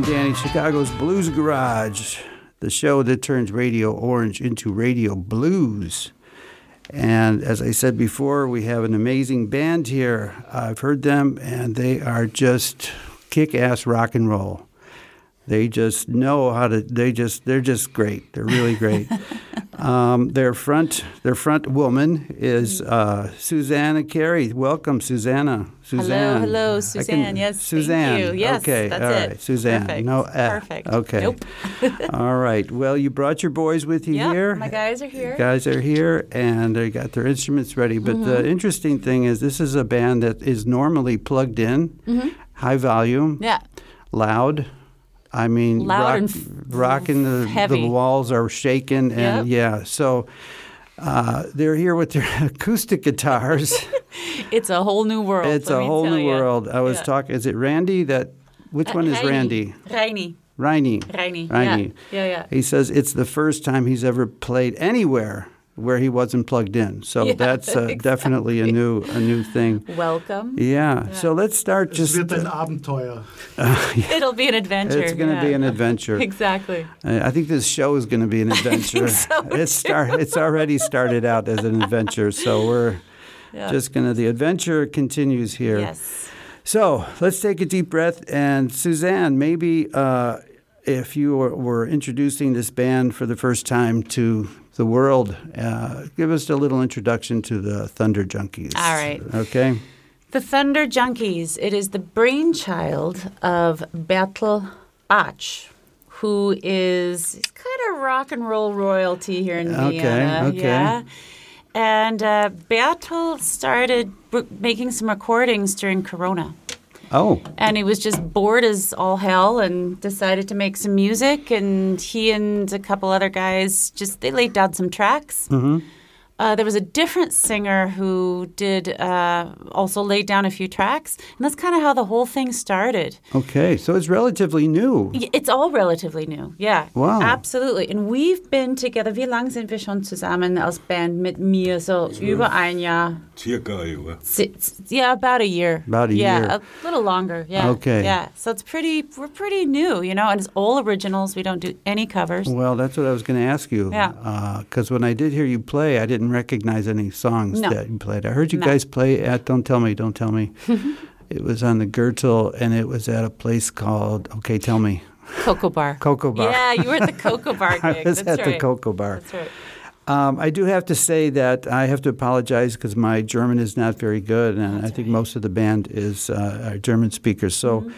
I'm Danny, Chicago's Blues Garage, the show that turns Radio Orange into Radio Blues. And as I said before, we have an amazing band here. I've heard them, and they are just kick ass rock and roll. They just know how to. They just they're just great. They're really great. um, their front their front woman is uh, Susanna Carey. Welcome, Susanna. Suzanne. Hello, hello, Suzanne. yes, Suzanne. Thank you. Yes, okay, that's all it. right, Suzanne. Perfect. No, eh, Perfect. Okay. Nope. all right. Well, you brought your boys with you Yep, here. my guys are here. Guys are here, and they got their instruments ready. But Mm-hmm. the interesting thing is, this is a band that is normally plugged in, high volume, Mm-hmm. Yeah. loud. I mean, Loud rock, and f- rocking the heavy. the walls are shaking, and Yep. yeah. So uh, they're here with their acoustic guitars. It's a whole new world. it's a whole new ya. world. I was Yeah. talking. Is it Randy? That which Uh, one is Reini. Randy? Reini. Reiny. Reini. Reiny. Yeah. Yeah, yeah. He says it's the first time he's ever played anywhere where he wasn't plugged in. So Yeah, that's uh, definitely a new a new thing. Welcome. Yeah. So let's start Es just. wird ein uh, Abenteuer. It'll be an adventure. it's going to be an adventure. Exactly. Uh, I think this show is going to be an adventure. it's start, It's already started out as an adventure. So we're Yeah. just going to. The adventure continues here. Yes. So let's take a deep breath. And Suzanne, maybe uh, if you were, were introducing this band for the first time to the world, uh, give us a little introduction to the Thunder Junkies. All right. Okay. The Thunder Junkies. It is the brainchild of Bertel Bach, who is kind of rock and roll royalty here in Vienna. okay. Yeah. And uh, Bertel started making some recordings during Corona. Oh, And he was just bored as all hell and decided to make some music. And he and a couple other guys just they laid down some tracks. Mm-hmm. Uh, there was a different singer who did uh, also laid down a few tracks, and that's kind of how the whole thing started. okay. So it's relatively new. It's all relatively new, yeah. Wow. Absolutely. And we've been together. Wie lange sind wir schon zusammen als Band mit mir? So über ein Jahr. Circa, ja. Yeah, about a year. About a yeah, year. Yeah, a little longer. Yeah. Okay. Yeah. So it's pretty. We're pretty new, you know, and it's all originals. We don't do any covers. Well, that's what I was going to ask you. Yeah. Because when I did hear you play, I didn't recognize any songs No. that you played. I heard you No. guys play at Don't Tell Me, Don't Tell Me. it was on the Gürtel, and it was at a place called, okay, tell me, Cocoa Bar. Cocoa Bar. Yeah, you were at the Cocoa Bar I was That's at right. the Cocoa Bar. That's right. Um, I do have to say that I have to apologize because my German is not very good, and I think most of the band is uh, are German speakers. So Mm-hmm.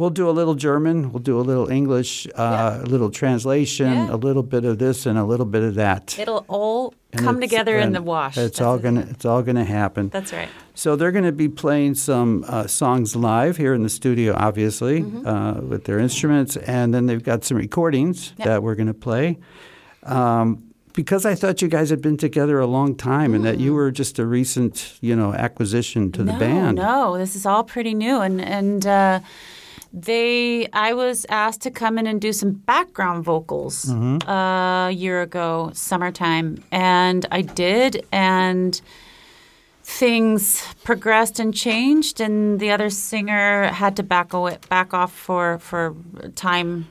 We'll do a little German, we'll do a little English, uh, a little translation, Yeah. a little bit of this, and a little bit of that. It'll all And come together in the wash. It's That's all gonna it's all gonna happen. That's right. So they're going to be playing some uh, songs live here in the studio, obviously, Mm-hmm. uh, with their instruments, and then they've got some recordings Yep. that we're going to play. Um, because I thought you guys had been together a long time, and that you were just a recent, you know, acquisition to the band. No, this is all pretty new, and and uh, they. I was asked to come in and do some background vocals Mm-hmm. uh, a year ago, summertime, and I did, and things progressed and changed, and the other singer had to back away, back off for for time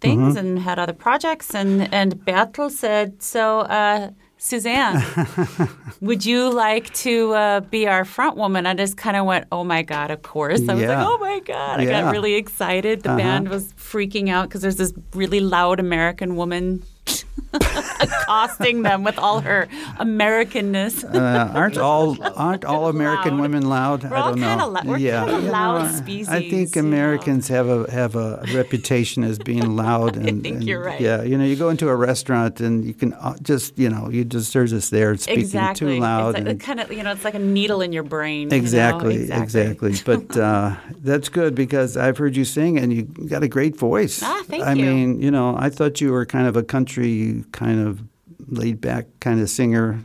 things and had other projects, and and Bertel said so. Uh, Suzanne, would you like to uh, be our front woman? I just kind of went, oh my God, of course. I was Yeah. like, oh my God. I Yeah. got really excited. The Uh-huh. band was freaking out because there's this really loud American woman accosting them with all her Americanness. Uh, aren't all aren't all American Loud. women loud? We're I don't know. we're yeah, kinda you loud I- I species, think you know. Americans have a have a reputation as being loud. And, think and, you're right. Yeah, you know, you go into a restaurant and you can uh, just you know you just there's us there speaking exactly. too loud. It's like, kind of, you know, it's like a needle in your brain. you know? Exactly, exactly. But uh, that's good because I've heard you sing and you got a great voice. Ah, thank I you. mean, you know, I thought you were kind of a country, kind of laid back kind of singer.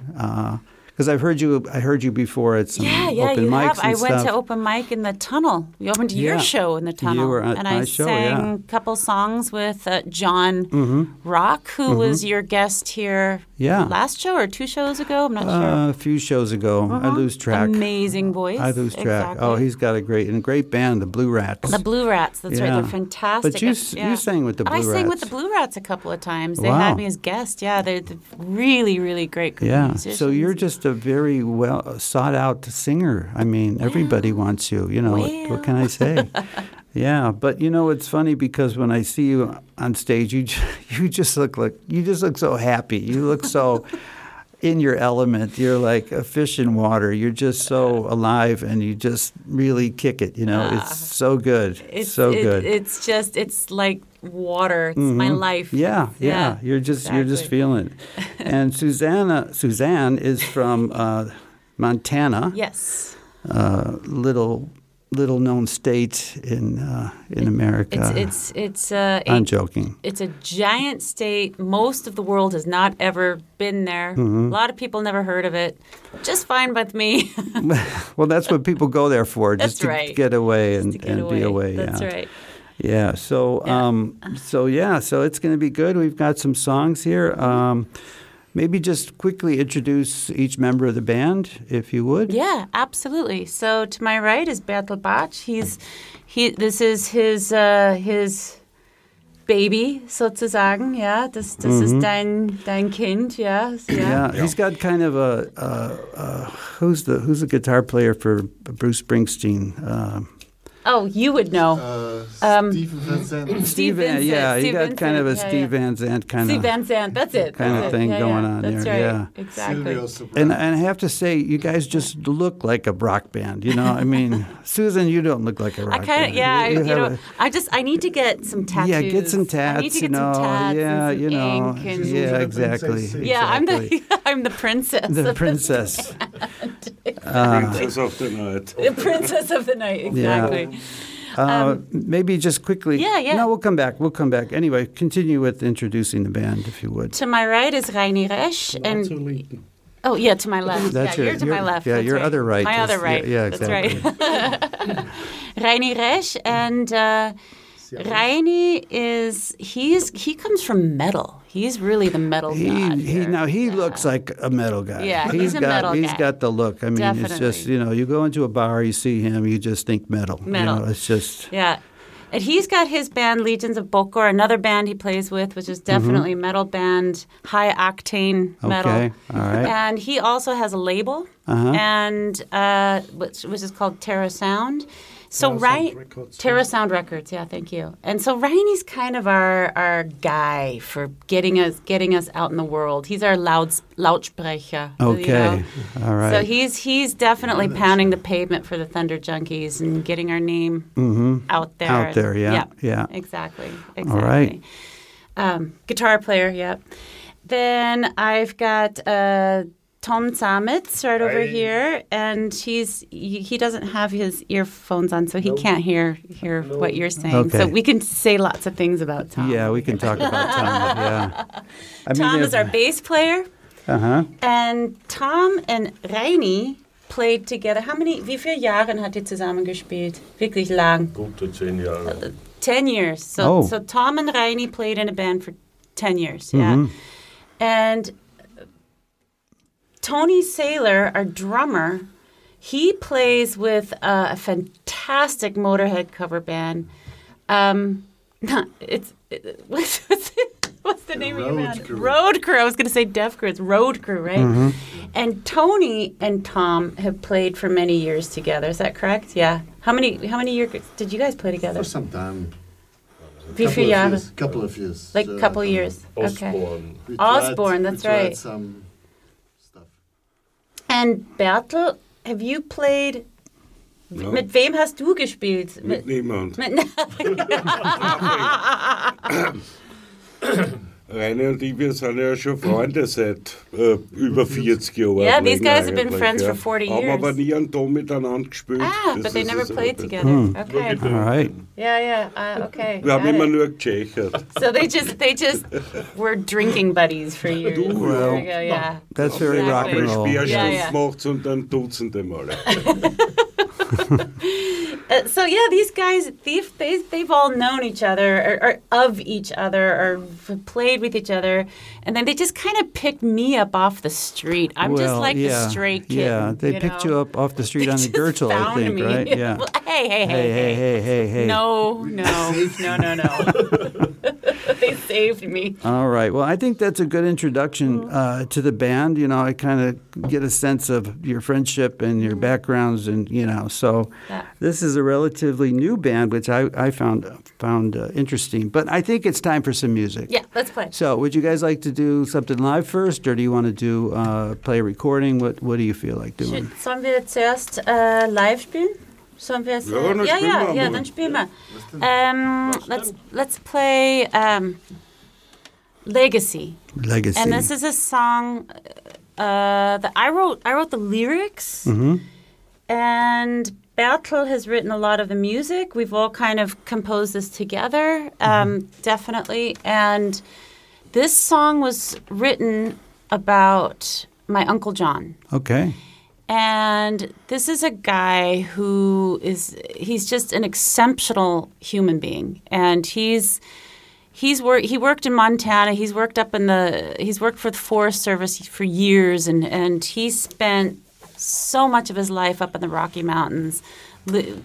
Because I've heard you. I heard you before at some Yeah, yeah, open you mics have. I went to open mic in the tunnel. We opened your show in the tunnel, were at and I show, sang yeah. Mm-hmm. a couple songs with uh, John Rock, who was your guest here Yeah. last show or two shows ago. I'm not sure. uh, a few shows ago. I lose track. Amazing voice. I lose track. Exactly. Oh, he's got a great and a great band, the Blue Rats. the Blue Rats. That's right. They're fantastic. But you s- you sang with the Blue Rats. I sang with the Blue Rats a couple of times. They Wow. had me as guest. Yeah, they're, really, really great yeah. musicians. So you're just a very well sought out singer. I mean, everybody wants you. You know, what, what can I say? yeah, but you know, it's funny because when I see you on stage, you you just look like you just look so happy. You look so. In your element, you're like a fish in water. You're just so alive, and you just really kick it. You know, it's so good. It's so it- good. It's just it's like water. It's my life. Yeah, yeah, Yeah, You're just you're just feeling it. And Susanna Suzanne is from uh, Montana, Yes. uh, little little known state in uh, in America. It's it's it's uh, I'm a, joking. it's a giant state. Most of the world has not ever been there. Mm-hmm. A lot of people never heard of it. Just fine with me. Well, that's what people go there for, just That's to right. get away and, get and be away. That's yeah. right. Yeah. So, Yeah. um, so yeah, so it's going to be good. We've got some songs here. Um, maybe just quickly introduce each member of the band, if you would. Yeah, absolutely. So to my right is Bertel Bach. He's he. This is his uh, his baby sozusagen. Ja, das das ist dein dein Kind. Ja, ja. Mm-hmm. Yeah, he's got kind of a uh, uh, who's the who's the guitar player for Bruce Springsteen? Uh, Oh, you would know. Uh, Um, Stephen Vincent. Steve Van- Vincent, yeah, he Steve got kind of a yeah, Steve. Van Zandt kind of. Steve. Van Zandt. That's it. kind of it. thing yeah, going yeah. on That's there, right. yeah. Exactly. And, and I have to say, you guys just look like a rock band. You know, I mean, Susan, you don't look like a rock I kind band. of yeah. I, you, have know, a- I just I need to get some tattoos. yeah, get some I need to you get know, some tats yeah, and some you know, ink and, She's yeah, exactly. yeah. I'm the I'm the princess. the of princess. Princess of the Night. The princess of the Uh, maybe just quickly. Um, yeah, yeah. No, we'll come back. We'll come back. Anyway, continue with introducing the band, if you would. To my right is Reini Resch, and Not so late. oh yeah, to my left. That's yeah, your- you're to your- my left. yeah, that's your right. other right My is- other yeah, right. yeah, That's right. Reini Resch, and uh, Reini is he's he comes from metal. He's really the metal He, god. he now he looks like a metal guy. Yeah, he's a got metal he's guy. got the look. I mean, it's just you know, you go into a bar, you see him, you just think metal. Metal. You know, it's just Yeah. And he's got his band Legions of Bokor, another band he plays with, which is definitely a metal band, high octane metal. Mm-hmm. Okay, all right. And he also has a label, Uh-huh. and uh, which, which is called Terra Sound. So right, Terra Sound Records, yeah, thank you. And so Reini's kind of our our guy for getting us getting us out in the world. He's our louds, Lautsprecher. you okay. know? All right. So he's he's definitely pounding the pavement for the Thunder Junkies and getting our name out there. Mm-hmm. Out there, yeah, yeah. Exactly. Exactly. All right. Um, guitar player, yep. Then I've got uh, Tom Samitz right over here, and he's he, he doesn't have his earphones on, so he can't hear hear what you're saying. So we can say lots of things about Tom. yeah, we can talk about Tom. Yeah. I Tom is our bass player. Uh huh. And Tom and Reini played together. How many, wie viele Jahre hat ihr zusammen gespielt? Wirklich lang. Gute zehn Jahre. 10 years. So, Oh. so Tom and Reini played in a band for 10 years. Yeah. And Tony Saylor, our drummer, he plays with uh, a fantastic Motorhead cover band. Um, it's it, what's, what's, what's the name of your Road band? Crew. Road Crew. I was going to say Deaf Crew. It's Road Crew, right? And Tony and Tom have played for many years together. Is that correct? Yeah. How many how many years did you guys play together? For some time. A Couple viele of Jahre? years. Couple of years. Like Uh, a couple years. Okay. Osborne. we Osborne, we that's tried right. Some stuff. And Bertel, have you played? No. Mit wem hast du gespielt? Mit niemand. mit, Rainer und ich, wir sind ja schon Freunde seit äh, über 40 Jahren. Yeah, these guys have been friends ja. for 40 Haben years. aber nie einen Ton miteinander gespielt. Ah, Das but they never played aber- together. Okay. All right. Yeah, yeah. Uh, okay. Wir haben immer it. nur gechechert. So they just they just were drinking buddies for years. Well, There you go, yeah. That's very rock and roll. Speerstunde Ja, ja. macht's und dann dutzende Male. Uh, so yeah, these guys, they've they, they've all known each other or, or of each other or f- played with each other, and then they just kind of picked me up off the street. I'm just like yeah, the stray kid. Yeah, they picked you up off the street on the Gürtel, I think, right? Yeah. Well, hey, hey, hey, Hey, hey, hey, hey, hey. No, no, no, no, no. they saved me. All right. Well, I think that's a good introduction uh, to the band. You know, I kind of get a sense of your friendship and your backgrounds, and you know, so Yeah. this is a relatively new band, which I, I found found uh, interesting. But I think it's time for some music. Yeah, let's play. So, would you guys like to do something live first, or do you want to do uh, play a recording? What What do you feel like doing? Shit, Sollen wir zuerst live spielen? Sollen wir es? Ja, äh, dann ja, spielen ja, ja, dann spielen wir. Um, let's let's play um, Legacy, Legacy. and this is a song uh, that I wrote. I wrote the lyrics, mm-hmm. and Bertel has written a lot of the music. We've all kind of composed this together, um, definitely. And this song was written about my uncle John. okay. And this is a guy who is he's just an exceptional human being. And he's he's worked he worked in Montana. He's worked up in the he's worked for the Forest Service for years and and he spent so much of his life up in the Rocky Mountains li-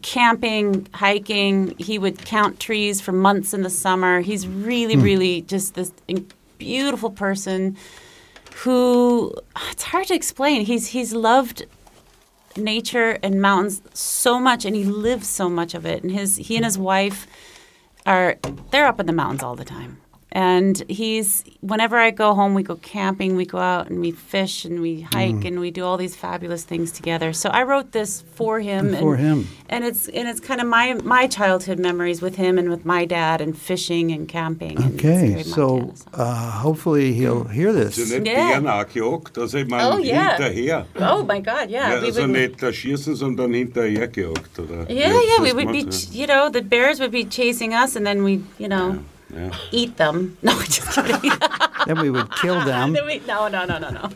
camping, hiking. He would count trees for months in the summer. He's really hmm. really just this beautiful person who it's hard to explain. He's he's loved nature and mountains so much and he lives so much of it and his he and his wife are they're up in the mountains all the time and he's whenever i go home we go camping we go out and we fish and we hike mm. and we do all these fabulous things together so i wrote this for him For and, him. and it's and it's kind of my my childhood memories with him and with my dad and fishing and camping Okay. very So, uh, hopefully he'll hear this. ja nicht Ja. Bären angejagt, also ich meine Oh, ja. hinterher. oh my god yeah, Ja, we also would nicht erschießen, sondern hinterher gejagt, oder? Yeah, yeah, we would be, you know, the bears would be chasing us, and then we, you know, ja. Ja. eat them. No, just kidding. then we would kill them. We- no, no, no, no, no.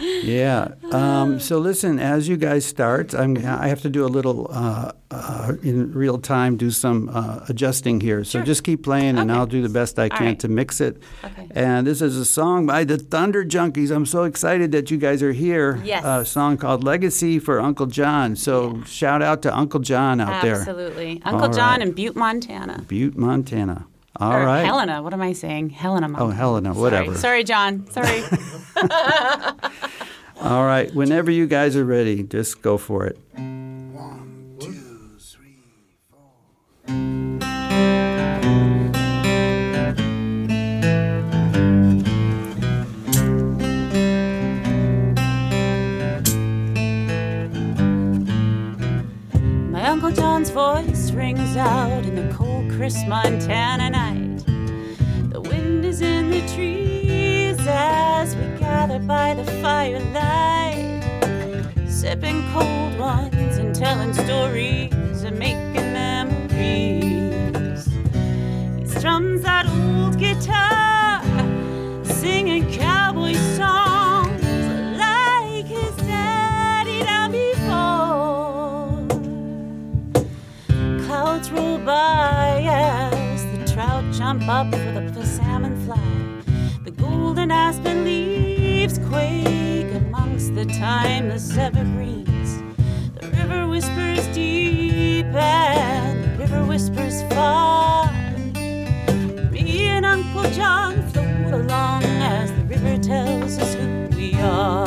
Yeah. Um, so listen, as you guys start, I'm, I have to do a little uh, uh, in real time, do some uh, adjusting here. So Sure. just keep playing, and Okay. I'll do the best I can right. to mix it. Okay. And this is a song by the Thunder Junkies. I'm so excited that you guys are here. Yes. A song called Legacy for Uncle John. So shout out to Uncle John out there. Absolutely. Uncle All John right. in Butte, Montana. Butte, Montana. All or right. Helena. What am I saying? Helena, Montana. Oh, Helena, Sorry. whatever. Sorry, John. Sorry. All right. Whenever you guys are ready, just go for it. One, two, three, four. My Uncle John's voice rings out in the cold, crisp Montana night. The wind is in the trees as we gather by the firelight, sipping cold ones and telling stories and making memories. He strums that old guitar, up for the, the salmon fly. The golden aspen leaves quake amongst the timeless evergreens. The river whispers deep and the river whispers far. Me and Uncle John float along as the river tells us who we are.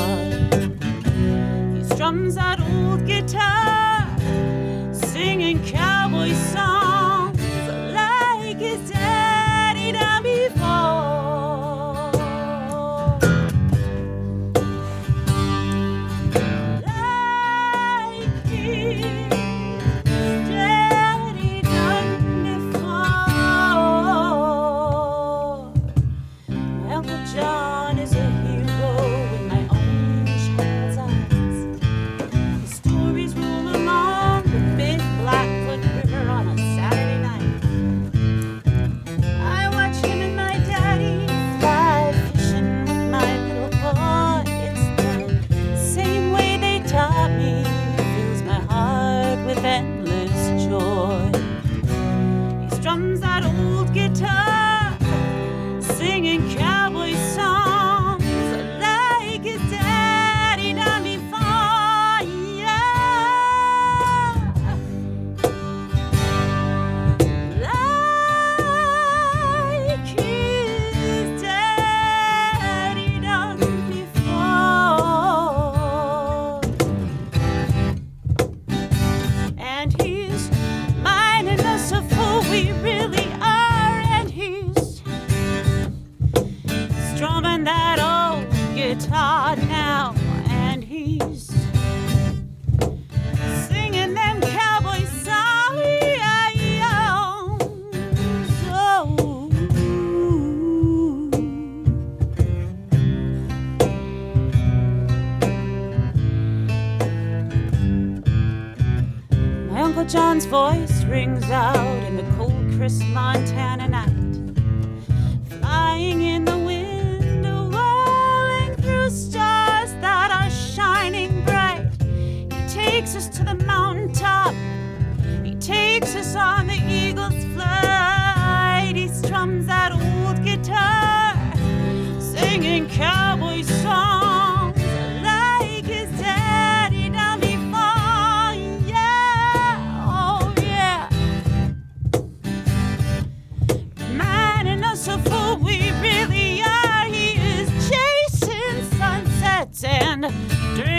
He strums that old guitar, singing cowboy songs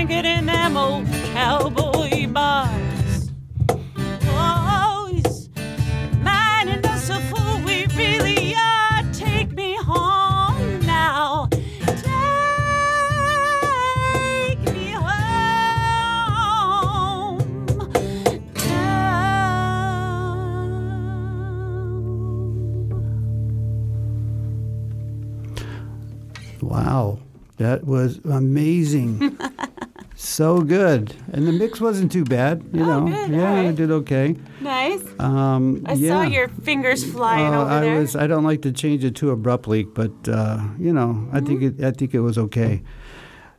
drinking in them old cowboy bars. Oh, he's reminding us of who we really are. Take me home now. Take me home. Now. Wow, that was amazing. so good, and the mix wasn't too bad. You Oh, know, good, yeah, right. did okay. Nice. Um, I yeah. saw your fingers flying Uh, over I there. was. I don't like to change it too abruptly, but uh, you know, I think Mm-hmm. it. I think it was okay.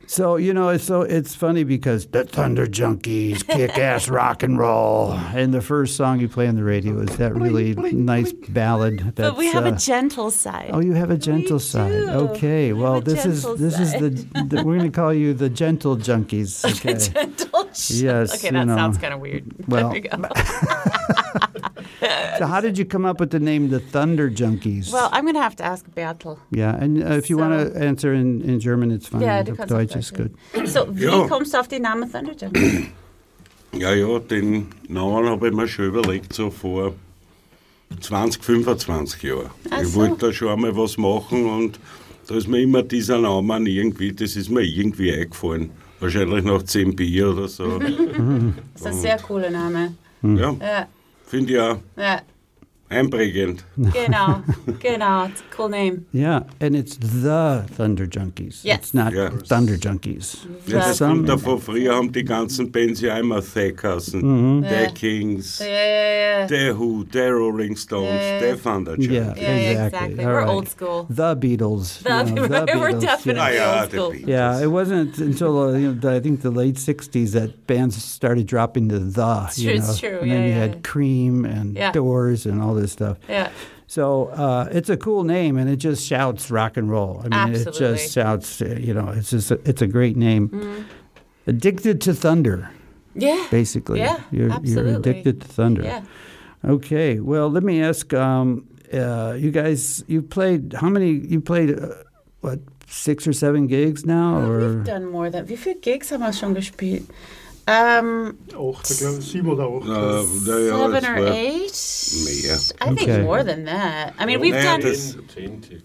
So you know, it's so it's funny because the Thunder Junkies kick ass rock and roll, and the first song you play on the radio is that really nice ballad. That's, but we have uh, a gentle side. Oh, you have a gentle side. do. Okay. We Well, this is this is the, the we're going to call you the gentle junkies. Okay. gentle. Yes, Okay, that know. sounds kind of weird. Well, there we go. so how did you come up with the name the Thunder Junkies? Well, I'm gonna have to ask Bertel. yeah, and uh, if you want so- to answer in, in German, it's fine. Ja, du kannst Deutsch ist gut. So, wie Ja. kommst du auf den Namen Thunder Junkie? Ja, ja, den Namen habe ich mir schon überlegt, so vor 20, 25 Jahren. Ach ich so. wollte da schon einmal was machen und da ist mir immer dieser Name irgendwie, das ist mir irgendwie eingefallen. Wahrscheinlich nach 10 Bier oder so. Das ist ein sehr cooler Name. ja, Ja, finde ich auch ja, einprägend. genau, genau. It's a cool name. Yeah, and it's the Thunder Junkies. Yes. It's not Ja. Thunder Junkies. Ja, das Some- kommt davon, früher haben die ganzen Bands ja immer The geheißen. Mhm. The Ja. Kings, Ja, ja, ja. The Who, The Rolling Stones, Ja, ja. The Thunder Junkies. Yeah, Yeah, yeah, exactly. exactly. All We're right. old school. The Beatles. The, you know, the we're Beatles, definitely Ah, ja, old school. Beatles. Yeah, it wasn't until uh, you know, the, I think the late '60s that bands started dropping the the. It's you true, know, it's true, And then yeah, you yeah, had. Cream and Yeah. Doors and all this stuff. Yeah. So uh, it's a cool name, and it just shouts rock and roll. I mean, it just shouts. You know, it's just a, it's a great name. Mm-hmm. Addicted to thunder, Yeah. basically. Yeah, you're, absolutely. You're addicted to thunder. Yeah. Okay. Well, let me ask. Um, uh, you guys, you played how many? You played uh, what six or seven gigs now, Oh, or we've done more than. Wie viele Gigs haben wir schon gespielt? Um, Acht, ich glaube sieben oder acht. Na ja, seven or war- eight? Mehr. I think Okay. more than that. I mean, we've done das,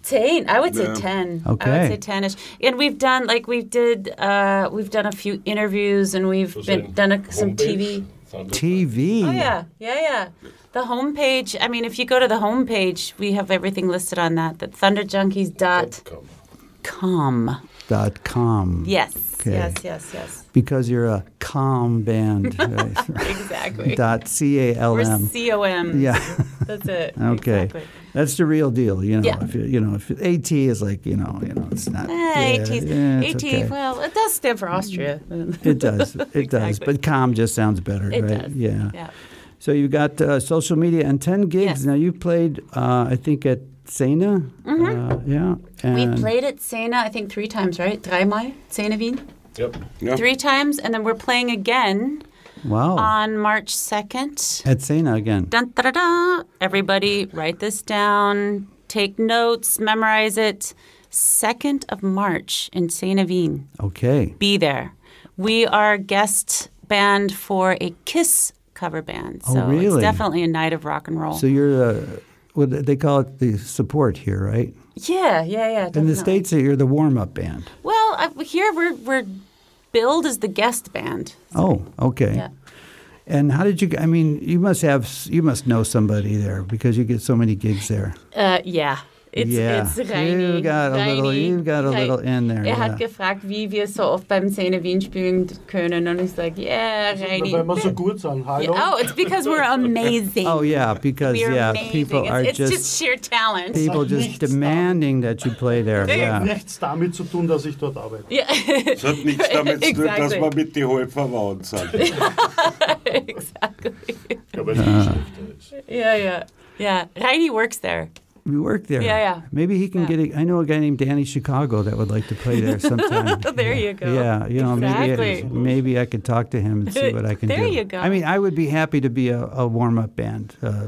ten. I would say Yeah. ten. I Okay. would say ten-ish. And we've done like we did. Uh, we've done a few interviews, and we've been done a, some TV. TV? Oh yeah, yeah, yeah. The homepage. I mean, if you go to the homepage, we have everything listed on that. That thunderjunkies.com. Dot com. Yes, Okay. yes, yes, yes. Because you're a calm band. right? Exactly. Dot C A L We're COM. Yeah. That's it. Okay. Exactly. That's the real deal, you know. Yeah. If you, you know, if AT is like, you know, you know, it's not. Eh, yeah, AT, yeah, it's AT okay. well, it does stand for Austria. It does. It does. But calm just sounds better, It right? does. Yeah. Yeah. So you got uh, social media and 10 gigs. Yes. Now, you played, uh, I think, at Szene. Uh, yeah. Mm-hmm. We played at Szene, I think, three times, right? Dreimal, Szene Wien. Yep. Ja. Three times, and then we're playing again Wow. on March 2nd. at Szene again. Dun, da, da, da. Everybody, write this down, take notes, memorize it. 2nd of March in Szene Wien. Okay. Be there. We are guest band for a Kiss cover band. Oh, So really? it's definitely a night of rock and roll. So you're, uh, what they call it the support here, right? yeah, yeah, yeah. In the. States, you're the warm up band. Well, uh, here we're, we're billed as the guest band. Oh, okay. Yeah. And how did you? I mean, you must have, you must know somebody there because you get so many gigs there. Uh, ja. It's, yeah, it's Reini. you got a little, Reini. you got a Rei- little in there. Er yeah. hat gefragt, wie wir so oft beim Szene Wien spielen können. Und ich sage, yeah, Reini. Weil wir so gut sind. Hallo? Yeah, Oh, it's because we're amazing. Oh yeah, because we're yeah, amazing. people it's, are it's just, just sheer talent. people just demanding that you play there. Yeah. Nichts damit zu tun, dass ich dort arbeite. Yeah, Das hat nichts damit zu tun, dass Exactly. wir mit die halb verwandt sind. exactly. Ja, weil es viel ist. Yeah, yeah. Yeah, Reini works there. We work there. Yeah, yeah. Maybe he can Yeah. get. A, I know a guy named Danny Chicago that would like to play there sometime. There you go. Yeah, you know, maybe Exactly. maybe I could talk to him and see what I can There do. you go. I mean, I would be happy to be a, a warm up band. Uh,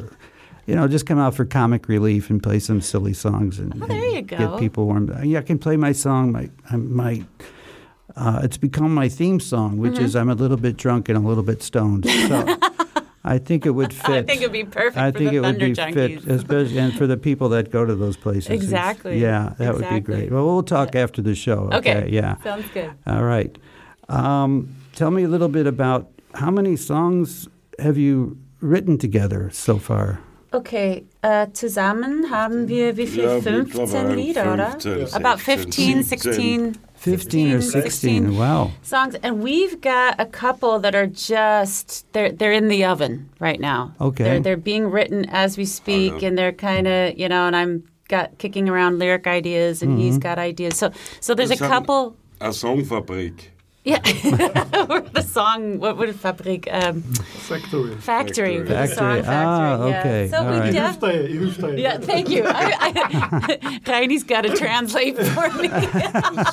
you know, just come out for comic relief and play some silly songs and, Oh, there and get people warmed. Yeah, I can play my song. My my. Uh, it's become my theme song, which Mm-hmm. is I'm a little bit drunk and a little bit stoned. So I think it would fit. I think it'd be perfect I for think the it would be Junkies. fit, especially and for the people that go to those places. It's- Exactly. Yeah, that would be great. Well, we'll talk after the show. Okay. Yeah. Sounds good. All right. Um, tell me a little bit about how many songs have you written together so far? Okay, äh, zusammen haben wir wie viel? Ja, 15 Lieder, oder? 15, About 16, 15, 16, 15 or 16. Wow. songs. And we've got a couple that are just, they're, they're in the oven right now. Okay. They're, they're being written as we speak, and they're kind of, you know, and I'm got kicking around lyric ideas, and he's mm-hmm. got ideas. So, so there's a Das haben- couple. Eine Songfabrik. Yeah, or the song. What would Fabrik? Um, Factory. factory. the Factory. Song Ah, yeah. okay. So All we right. Def- hilf dir, ich hilf dir. Yeah, thank you. I, I, Reiny's got to translate for me.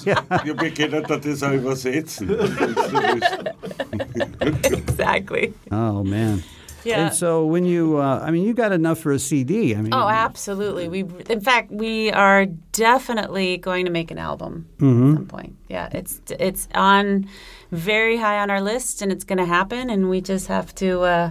Ja, wir können da das auch übersetzen. exactly. Oh, man. Yeah. And so when you, uh, I mean, you got enough for a CD. I mean, Oh, absolutely. We, in fact, we are definitely going to make an album Mm-hmm. at some point. Yeah, it's it's on very high on our list, and it's going to happen. And we just have to. Uh,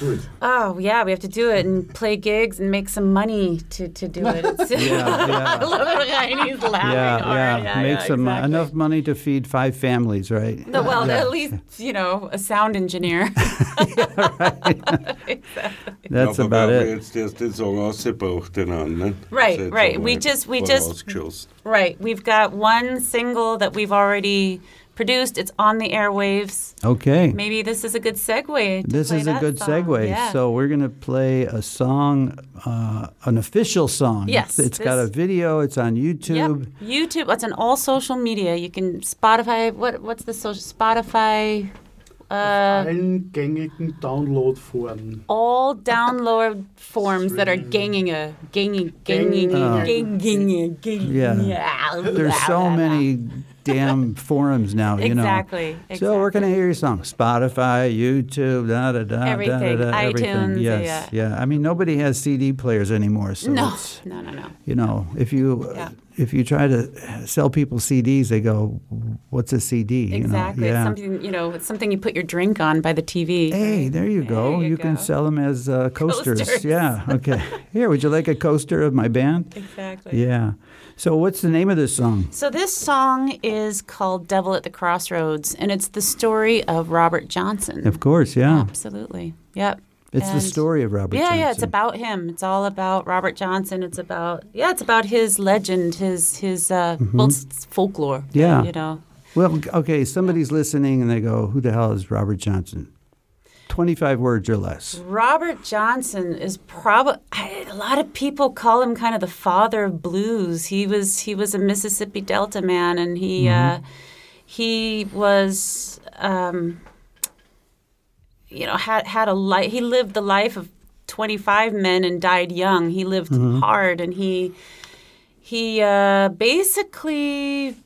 Do it. oh yeah, we have to do it and play gigs and make some money to, to do it. Yeah, yeah. I love it. Reiny's laughing yeah, hard. yeah, Make some uh, exactly. enough money to feed five families, right? No, well, Yeah. at least you know a sound engineer. That's Aber about it. jetzt erst den Song ausgebracht, den an. Right, Das ist right. einmal We just- we just- Right. We've got one single that we've already produced. It's on the airwaves. Okay. Maybe this is a good segue. To This play is a good song. segue. Yeah. So we're going to play a song, uh, an official song. Yes, it's got a video. It's on Yep. YouTube. YouTube. It's on all social media. You can Spotify. What What's the social Spotify? Uh, Allen gängigen Download-Foren. all download forms that are ganging a ganging ganging Oh. ganging ganging. Yeah. There's so many damn forums now, you know. Exactly. So we're going to hear your song. Spotify, YouTube, da da da, Everything. da da da, everything. iTunes, Yes, yeah. I mean, nobody has CD players anymore, so No, no, no, no. you know, if you Yeah. if you try to sell people CDs, they go, "What's a CD?" You know? Exactly. Yeah. It's something you know. It's something you put your drink on by the TV. Hey, there you go. There you can go. sell them as uh, coasters. Coasters. Yeah. Okay. Here, would you like a coaster of my band? Exactly. Yeah. So, what's the name of this song? So this song is called "Devil at the Crossroads," and it's the story of Robert Johnson. Of course, yeah. Absolutely. Yep. It's the story of Robert yeah, Johnson. yeah. Yeah, it's about him. It's all about Robert Johnson. It's about yeah. It's about his legend, his his uh, well, it's folklore. Mm-hmm. Yeah. You know. Well, okay, somebody's listening and they go, "Who the hell is Robert Johnson?" Twenty-five words or less. Robert Johnson is probably a lot of people call him kind of the father of blues. He was he was a Mississippi Delta man, and he uh, he was um, you know, had had a life. He lived the life of 25 men and died young. He lived Mm-hmm. hard, and he he uh, basically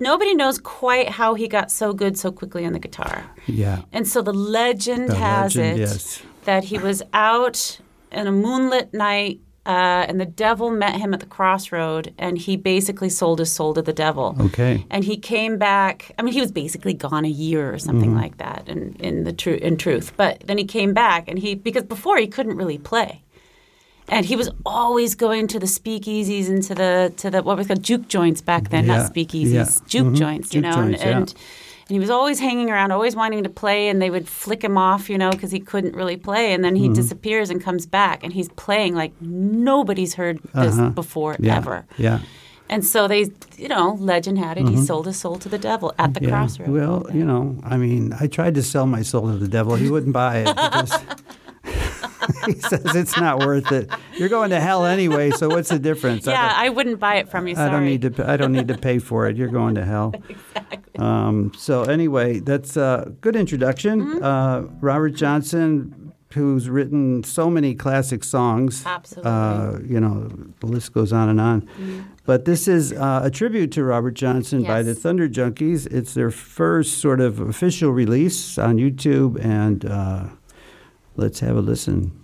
nobody knows quite how he got so good so quickly on the guitar. Yeah. And so the legend The has legend, it yes. that he was out in a moonlit night. Uh, and the devil met him at the crossroad, and he basically sold his soul to the devil. Okay. And he came back. I mean, he was basically gone a year or something Mm-hmm. like that. In in the tru- in truth, but then he came back, and he because before he couldn't really play, and he was always going to the speakeasies and to the to the what was called juke joints back then, Yeah, not speakeasies, yeah. juke Mhm. joints, you Juke know, joints, and, yeah. and and he was always hanging around, always wanting to play, and they would flick him off, you know, because he couldn't really play, and then Mm-hmm. he disappears and comes back, and he's playing like nobody's heard this Uh-huh. before ever. Yeah. And so they, you know, legend had it, he sold his soul to the devil at the Mm-hmm. Yeah. crossroads. Well, you know, I mean, I tried to sell my soul to the devil. He wouldn't buy it because he says it's not worth it. You're going to hell anyway, so what's the difference? Yeah, don't- I wouldn't buy it from you. Sorry. I don't need to. I don't need to pay for it. You're going to hell. Um, so anyway, that's a good introduction. Mm-hmm. Uh, Robert Johnson, who's written so many classic songs. Absolutely. Mm-hmm. Uh, you know, the list goes on and on. But this is uh, a tribute to Robert Johnson by the Thunder Junkies. It's their first sort of official release on YouTube, and uh, let's have a listen.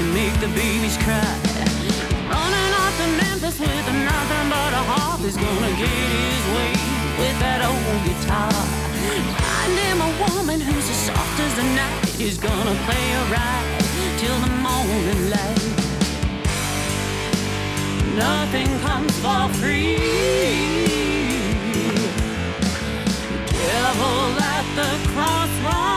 And make the babies cry. Running off to Memphis with nothing but a harp is gonna get his way with that old guitar. Find him a woman who's as soft as the night. He's gonna play her right till the morning light. Nothing comes for free. Devil at the crossroads.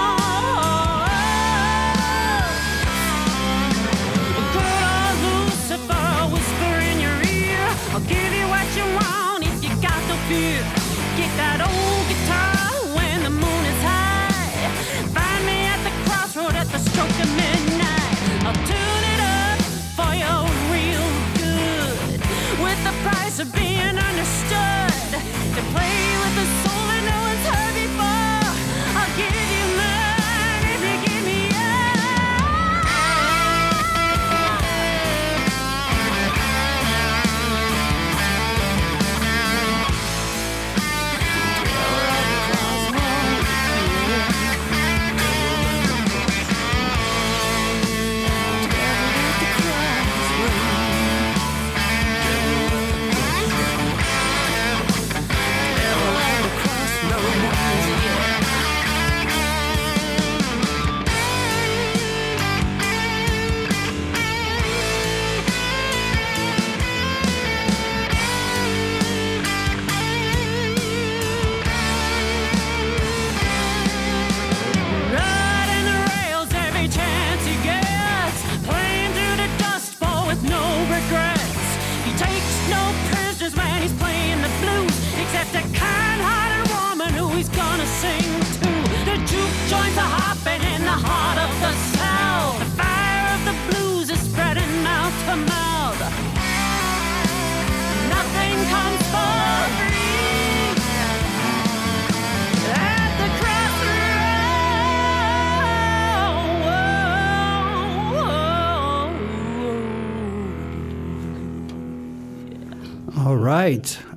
The price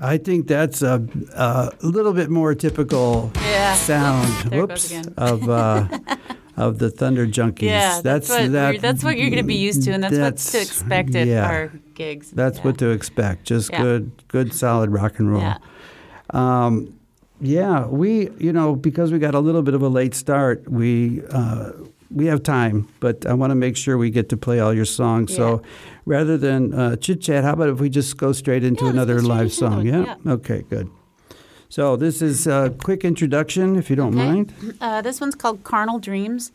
I think that's a, a little bit more typical Yeah. sound. Whoops. Of uh, of the Thunder Junkies. Yeah, that's, what that- that's what you're going to be used to, and that's, what's to expect at yeah. our gigs. That's Yeah. what to expect. Just Yeah. good, good, solid rock and roll. Yeah. Um, yeah, we, you know, because we got a little bit of a late start, we uh, we have time, but I want to make sure we get to play all your songs. So, rather than uh, chit chat, how about if we just go straight into Yeah, another live into song? Yeah? yeah. Okay, good. So this is a quick introduction, if you don't Okay. mind. Uh, this one's called Carnal Dreams,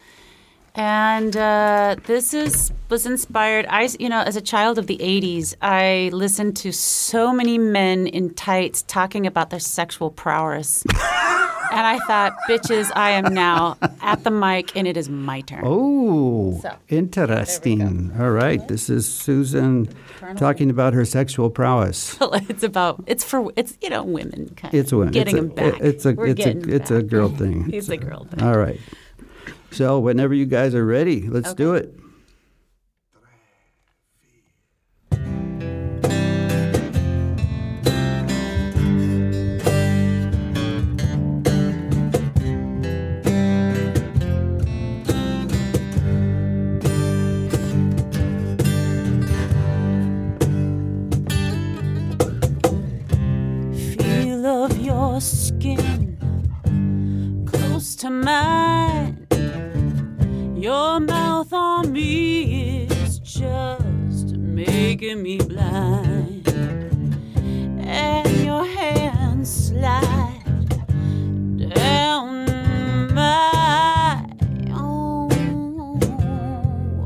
and uh, this is was inspired. I, you know, as a child of the '80s, I listened to so many men in tights talking about their sexual prowess, and I thought, bitches, I am now at the mic, and it is my turn. Oh, So, interesting. All right, this is Susan talking about her sexual prowess. it's about it's for it's you know women kind It's a win. getting it's a, them back. It's a We're it's a it's a girl thing. It's a girl thing. All right. So whenever you guys are ready, let's do it. To mine. Your mouth on me is just making me blind, and your hands slide down my. Oh,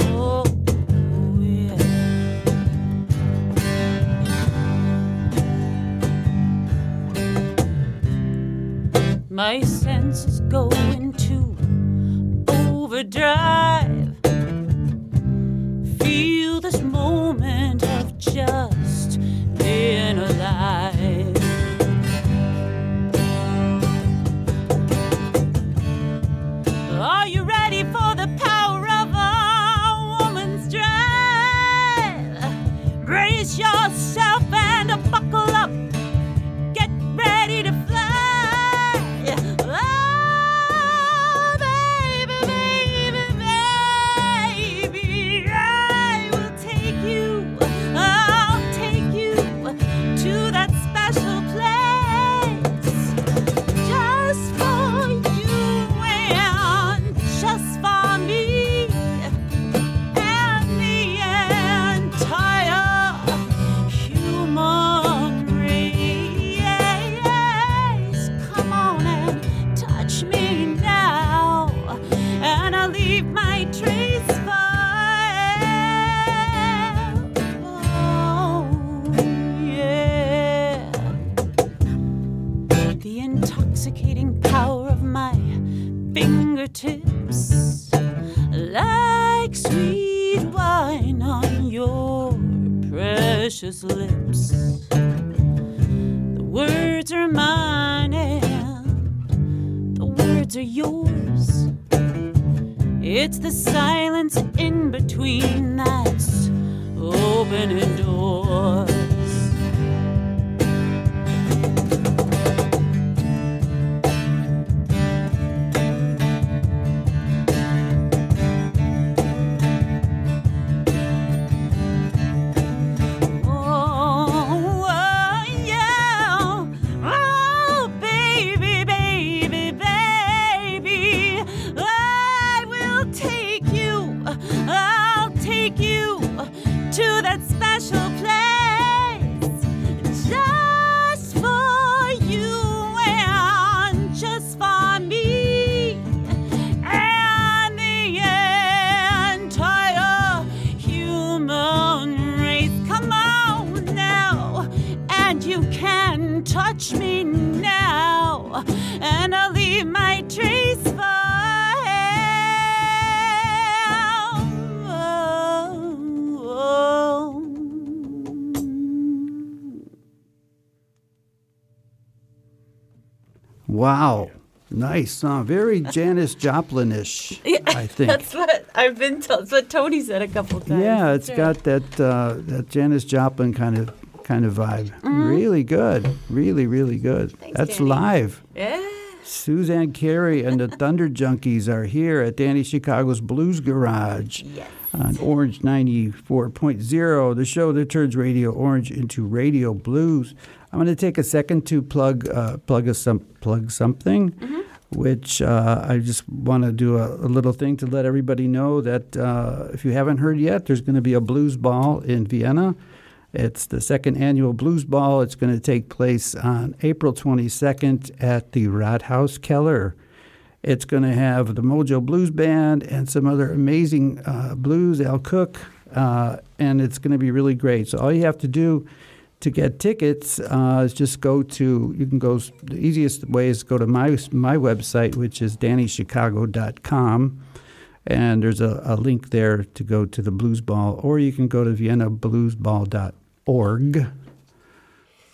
oh, yeah. My senses overdrive. Feel this moment of just Nice song. Very Janis Joplin-ish, I think. That's what I've been told. That's what Tony said a couple times. Yeah, it's That's got that uh, that Janis Joplin kind of kind of vibe. Really good. Really, really good. Mm-hmm. Thanks, That's Danny. live. Yeah. Suzanne Carey and the Thunder Junkies are here at Danny Chicago's Blues Garage on Orange 94.0, the show that turns Radio Orange into Radio Blues. I'm going to take a second to plug uh, plug a some plug something, which uh, I just want to do a, a little thing to let everybody know that uh, if you haven't heard yet, there's going to be a blues ball in Vienna. It's the second annual Blues Ball. It's going to take place on April 22nd at the Rathaus Keller. It's going to have the Mojo Blues Band and some other amazing uh, blues, Al Cook, uh, and it's going to be really great. So all you have to do to get tickets uh, just go to, you can go, the easiest way is go to my, my website, which is dannychicago.com. And there's a, a link there to go to the Blues Ball, or you can go to viennabluesball.org.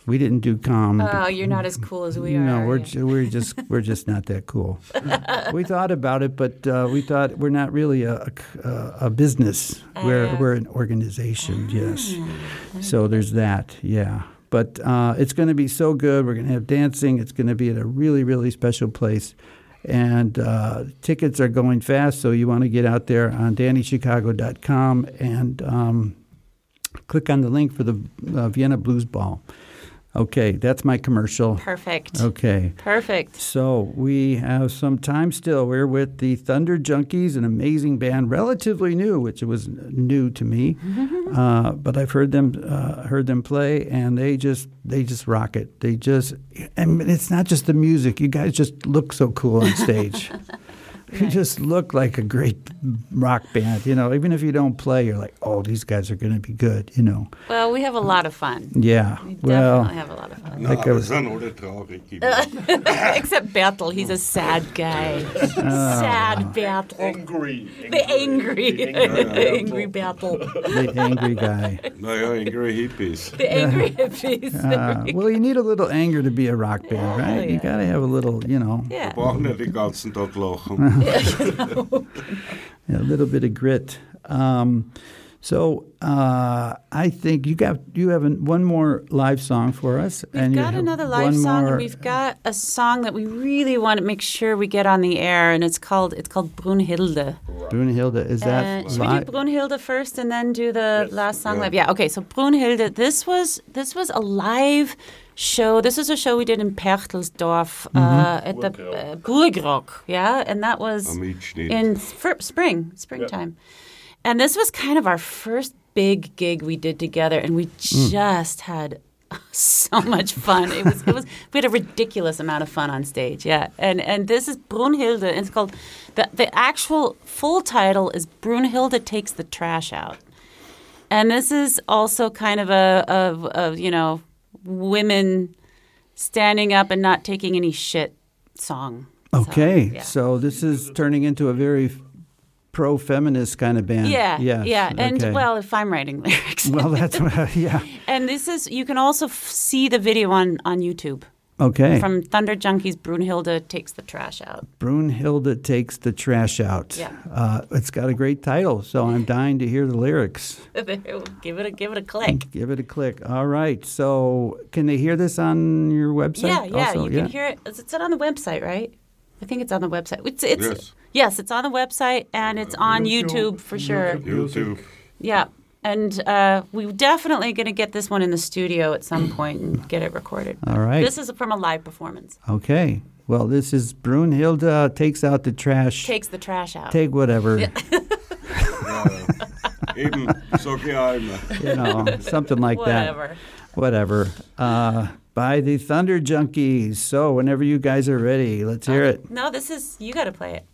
We didn't do com. Oh, you're not as cool as we are. No, we're ju- we're just we're just not that cool. we thought about it, but uh, we thought we're not really a a, a business. we're Ah. we're an organization. Yes. So there's that. Yeah. But uh, it's going to be so good. We're going to have dancing. It's going to be at a really really special place. And uh, tickets are going fast, so you want to get out there on DannyChicago.com and um, click on the link for the uh, Vienna Blues Ball. Okay, that's my commercial. Perfect. Okay. Perfect. So we have some time still. We're with the Thunder Junkies, an amazing band, relatively new, which was new to me. uh, but I've heard them uh, heard them play, and they just they just rock it. They just, and it's not just the music. You guys just look so cool on stage. You just look like a great rock band. You know, even if you don't play, you're like, oh, these guys are going to be good. You know, Well, we have a lot of fun. yeah. We Well, definitely have a lot of fun. Na, Like aber a- es alle traurig. Except Bertel, he's a sad guy. Ah. sad Bertel. Angry. The angry, The angry the angry Bertel. the angry guy. Naja, angry Hippies. The angry hippies. Uh, well, you need a little anger to be a rock band, right? You yeah. got to have a little, you know, yeah. Brauchen ja den ganzen a little bit of grit. Um, so uh, I think you got you have an, one more live song for us, We've and got another live song, more- and we've got a song that we really want to make sure we get on the air, and it's called it's called Brunhilde. Brunhilde. Is that Uh, should we do Brunhilde first and then do the last song live? Yeah. Okay. So Brunhilde, this was this was a live show. This is a show we did in Perchtoldsdorf Mm-hmm. uh, at the uh, Burgrock. Yeah, and that was in fir- spring, springtime. And this was kind of our first big gig we did together, and we Mm. just had so much fun. It was, it was, we had a ridiculous amount of fun on stage. Yeah, and and this is Brunhilde. and It's called the the actual full title is Brunhilde takes the trash out, and this is also kind of a of of you know women standing up and not taking any shit song. So, Okay, yeah. so this is turning into a very pro-feminist kind of band. Yeah, Yes, yeah, and okay. well, if I'm writing lyrics, well, that's what, yeah. and this is you can also f- see the video on on YouTube Okay, from Thunder Junkies. Brunhilde takes the trash out. Brunhilde takes the trash out. Yeah. Uh, it's got a great title, so I'm dying to hear the lyrics. give it a give it a click. Give it a click. All right. So, can they hear this on your website? Yeah, yeah, also? you can hear it. Is it on the website, right? I think it's on the website. It's it's Yes. yes, it's on the website and it's on YouTube. YouTube, for sure. YouTube. Yeah. And uh, we're definitely going to get this one in the studio at some point and get it recorded. All right. This is from a live performance. Okay. Well, this is Brunhilde takes out the trash. Takes the trash out. Take whatever. Ja, ja. Eben, sag ich. You know, something like that. Whatever. Whatever. Uh, by the Thunder Junkies. So, whenever you guys are ready, let's hear it. No, this is you got to play it.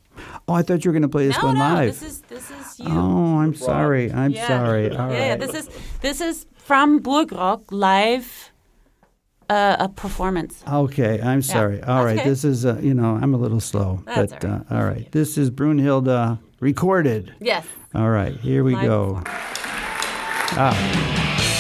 Oh, I thought you were going to play this no, one no, live. this is this is you. Oh, I'm sorry. I'm Yeah. sorry. All right. yeah, yeah, this is this is from Burgrock live uh, a performance. Okay, I'm sorry. All that's right, okay. this is uh, you know I'm a little slow, That's but all right. uh, all right. This is Brunhilde recorded. Yes. All right, here we Live go. Ah.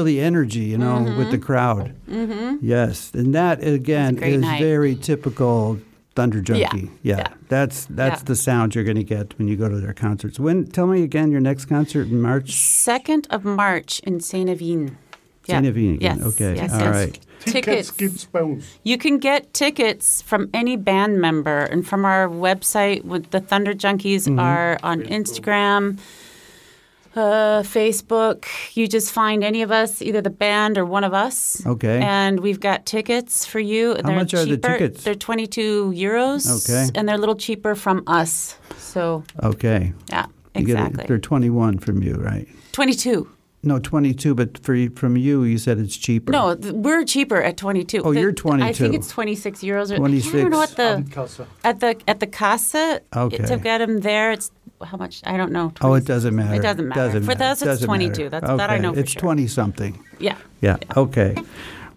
Feel the energy, you know, with the crowd. Mm-hmm. Yes, and that again is night. very typical Thunder Junkie. Yeah, yeah. that's that's Yeah. the sound you're going to get when you go to their concerts. When? Tell me again your next concert in March. Second of March in Szene Wien. Szene Wien again. Yes. Okay. Yes, All yes. right. Tickets Tickets. gibt's. You can get tickets from any band member and from our website. With the Thunder Junkies Mm-hmm. are on Instagram, uh, Facebook. You just find any of us, either the band or one of us. Okay. And we've got tickets for you. How much are the cheaper. tickets? They're twenty-two euros. Okay. And they're a little cheaper from us. So Okay. yeah, You get it- exactly. they're 21 from you, right? Twenty-two. No, 22, but for from you, you said it's cheaper. No, th- we're cheaper at 22. Oh, The- you're 22. I think it's 26 euros. or- I 26. don't know what the um, Abendkasse. at the at the casa Okay. to get them there. It's how much? I don't know. Oh, it doesn't matter. It doesn't matter. For us, it's 22. matter. That's that I know for It's sure. 20 something. Yeah. Yeah. Okay.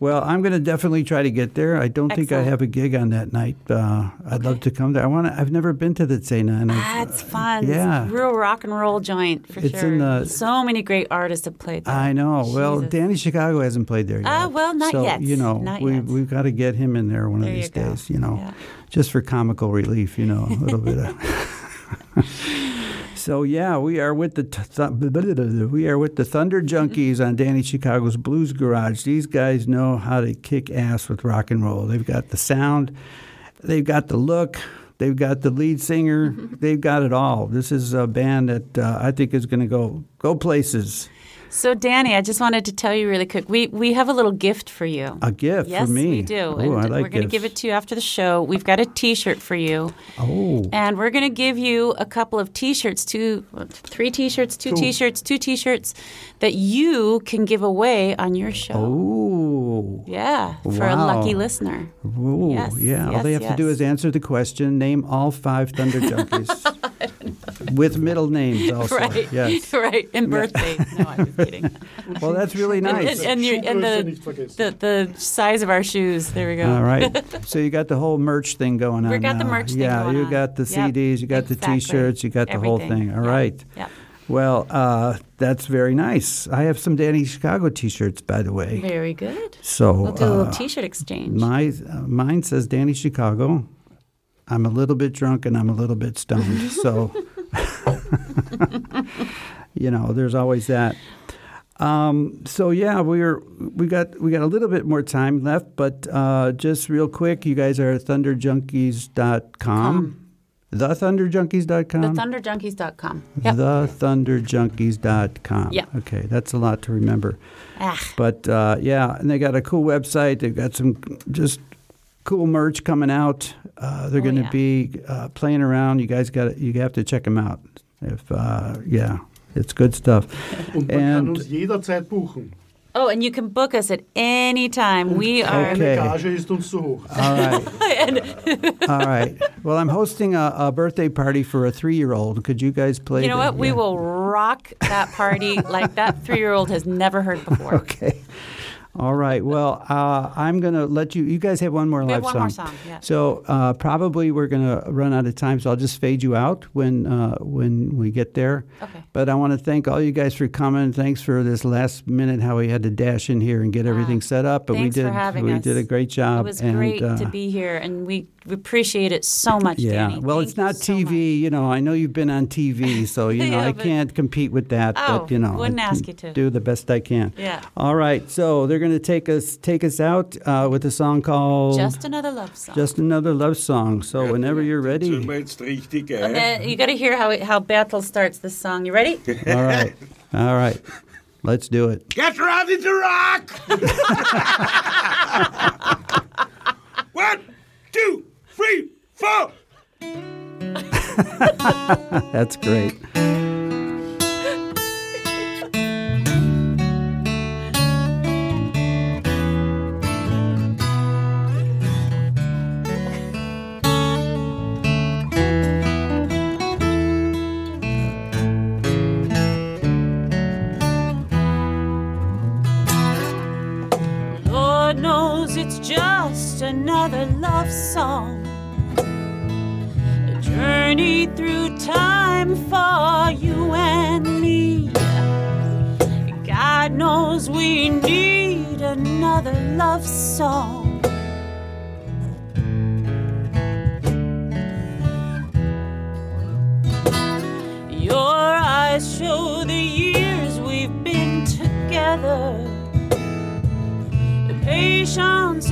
Well, I'm going to definitely try to get there. I don't think I have a gig on that night. Uh, I'd love to come there. I want to. I've never been to the Szene. And I, That's fun. yeah. It's a real rock and roll joint for It's sure. in the- so many great artists have played there. I know. Well, Danny Chicago hasn't played there yet. Ah, well, not so, yet. You know, Not we yet. we've got to get him in there one There of you these go. days. You know, Yeah. just for comical relief. You know, a little bit of. So yeah, we are with the th- we are with the Thunder Junkies on Danny Chicago's Blues Garage. These guys know how to kick ass with rock and roll. They've got the sound, they've got the look, they've got the lead singer, they've got it all. This is a band that uh, I think is going to go go places. So, Danny, I just wanted to tell you really quick. We we have a little gift for you. A gift yes, for me. we do. Oh, and I like we're going to give it to you after the show. We've got a T-shirt for you. Oh, And we're going to give you a couple of T-shirts, two, three T-shirts, two, Two. T-shirts, two T-shirts that you can give away on your show. oh. Yeah, for a lucky listener. Ooh, Yes, yeah. All they have to do is answer the question, name all five Thunder Junkies with middle names also. Right. Yes. right. And birthday. No, I'm just kidding. Well, that's really nice. and, and, your, and the, the the size of our shoes. There we go. All right. So you got the whole merch thing going on. We got the merch thing Yeah, you got the Yep, CDs, you got the. T-shirts, you got the whole thing. All right. yeah. Well, uh, that's very nice. I have some Danny Chicago T-shirts, by the way. Very good. So We'll do a uh, little T-shirt exchange. my uh, mine says Danny Chicago. I'm a little bit drunk and I'm a little bit stoned. so you know, there's always that. Um, so yeah, we're we got we got a little bit more time left, but uh, just real quick, you guys are thunderjunkies.com. Com. Thethunderjunkies.com. TheThunderJunkies.com. Yep. Thethunderjunkies.com. Yeah. Okay, that's a lot to remember. Ah, But uh, yeah, and they got a cool website. They've got some just cool merch coming out. Uh, they're Oh, going to yeah. be uh, playing around. You guys got you have to check them out. If uh, yeah, it's good stuff. Und man kann And- uns jederzeit buchen. oh, and you can book us at any time. We are. Okay. Keine Gage ist uns zu hoch. All right, all right. Well, I'm hosting a, a birthday party for a three-year-old. Could you guys play? You know the- what? We will rock that party like that three-year-old has never heard before. Okay. All right. Well, uh, I'm going to let you. You guys have one more We have live one song. more song, yeah. So uh, probably we're going to run out of time. So I'll just fade you out when uh, when we get there. Okay. But I want to thank all you guys for coming. Thanks for this last minute how we had to dash in here and get everything set up. But Ah, Thanks we did. for having we us. did a great job. It was and, great uh, to be here, and we we appreciate it so much, yeah. Danny. Well, Thank it's not TV. much. You know, I know you've been on TV, so you know Yeah, I but- can't compete with that. Oh, but you know, wouldn't I ask you to. do the best I can. Yeah. All right. So they're going to take us take us out uh, with a song called Just another love song. Just Another Love Song. So whenever you're ready. wir jetzt richtig, gell? and then you got to hear how it, how Bertel starts this song. You ready? All right. All right. Let's do it. Get ready to rock! One, two, three, four! That's great. Lord knows it's just another love song journey through time for you and me. God knows we need another love song. Your eyes show the years we've been together. The patience